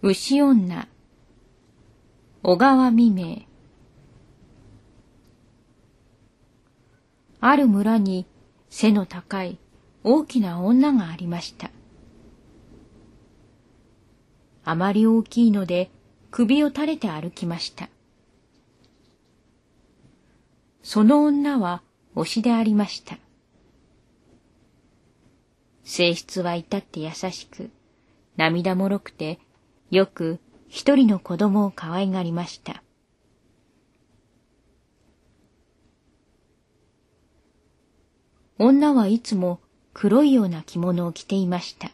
牛女、小川未明。ある村に背の高い大きな女がありました。あまり大きいので首を垂れて歩きました。その女は推しでありました。性質は至って優しく、涙もろくて、よく一人の子供を可愛がりました。女はいつも黒いような着物を着ていました。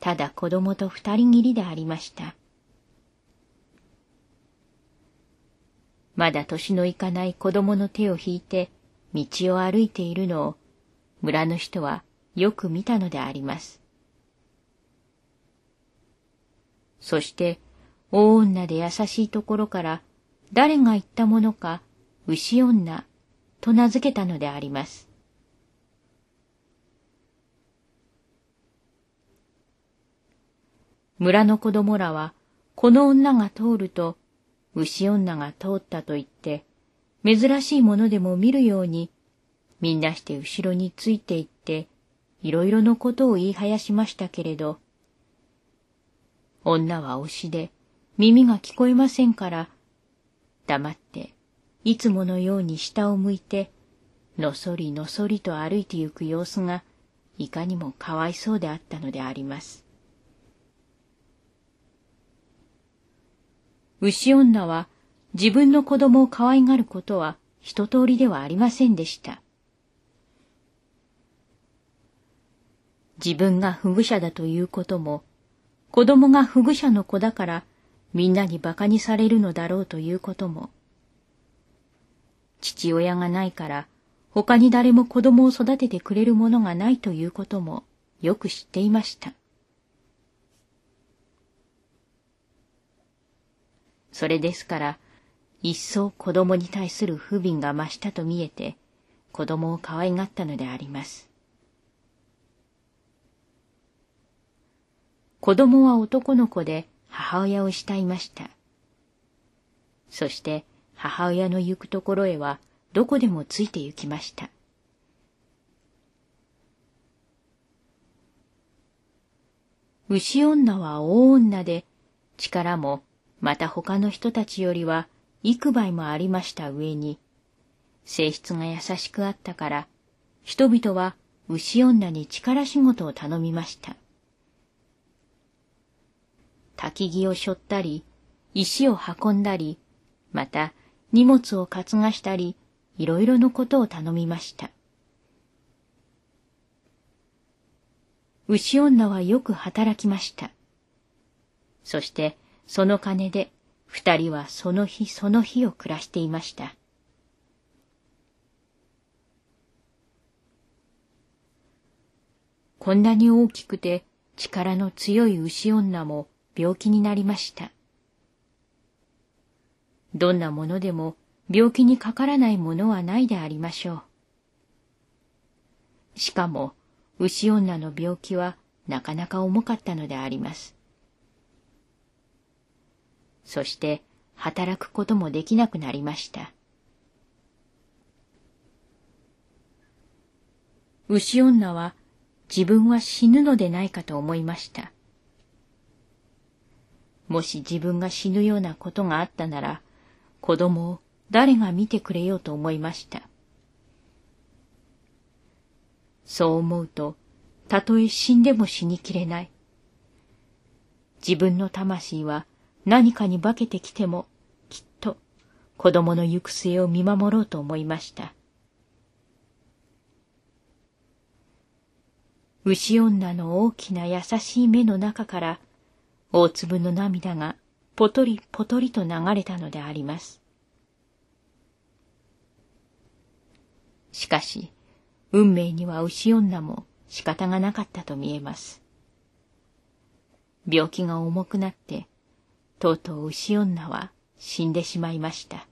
ただ子供と二人きりでありました。まだ年のいかない子供の手を引いて道を歩いているのを村の人はよく見たのであります。そして大女で優しいところから誰が言ったものか牛女と名付けたのであります。村の子供らはこの女が通ると牛女が通ったと言って、珍しいものでも見るように、みんなして後ろについていって、いろいろのことを言いはやしましたけれど、女は推しで耳が聞こえませんから、黙っていつものように下を向いて、のそりのそりと歩いてゆく様子が、いかにもかわいそうであったのであります。牛女は自分の子供を可愛がることは一通りではありませんでした。自分が不具者だということも、子供が不具者の子だからみんなに馬鹿にされるのだろうということも、父親がないから他に誰も子供を育ててくれるものがないということもよく知っていました。それですから、一層子供に対する不憫が増したと見えて、子供を可愛がったのであります。子供は男の子で母親を慕いました。そして母親の行くところへはどこでもついて行きました。牛女は大女で力もまた他の人たちよりは幾倍もありました上に、性質が優しくあったから、人々は牛女に力仕事を頼みました。焚き木を背負ったり、石を運んだり、また荷物を担がしたり、いろいろのことを頼みました。牛女はよく働きました。そしてその金で二人はその日その日を暮らしていました。こんなに大きくて力の強い牛女も病気になりました。どんなものでも病気にかからないものはないでありましょう。しかも牛女の病気はなかなか重かったのであります。そして働くこともできなくなりました。牛女は自分は死ぬのでないかと思いました。もし自分が死ぬようなことがあったなら、子供を誰が見てくれようと思いました。そう思うと、たとえ死んでも死にきれない。自分の魂は何かに化けてきても、きっと子供の行く末を見守ろうと思いました。牛女の大きな優しい目の中から、大粒の涙がぽとりぽとりと流れたのであります。しかし、運命には牛女も仕方がなかったと見えます。病気が重くなって、とうとう牛女は死んでしまいました。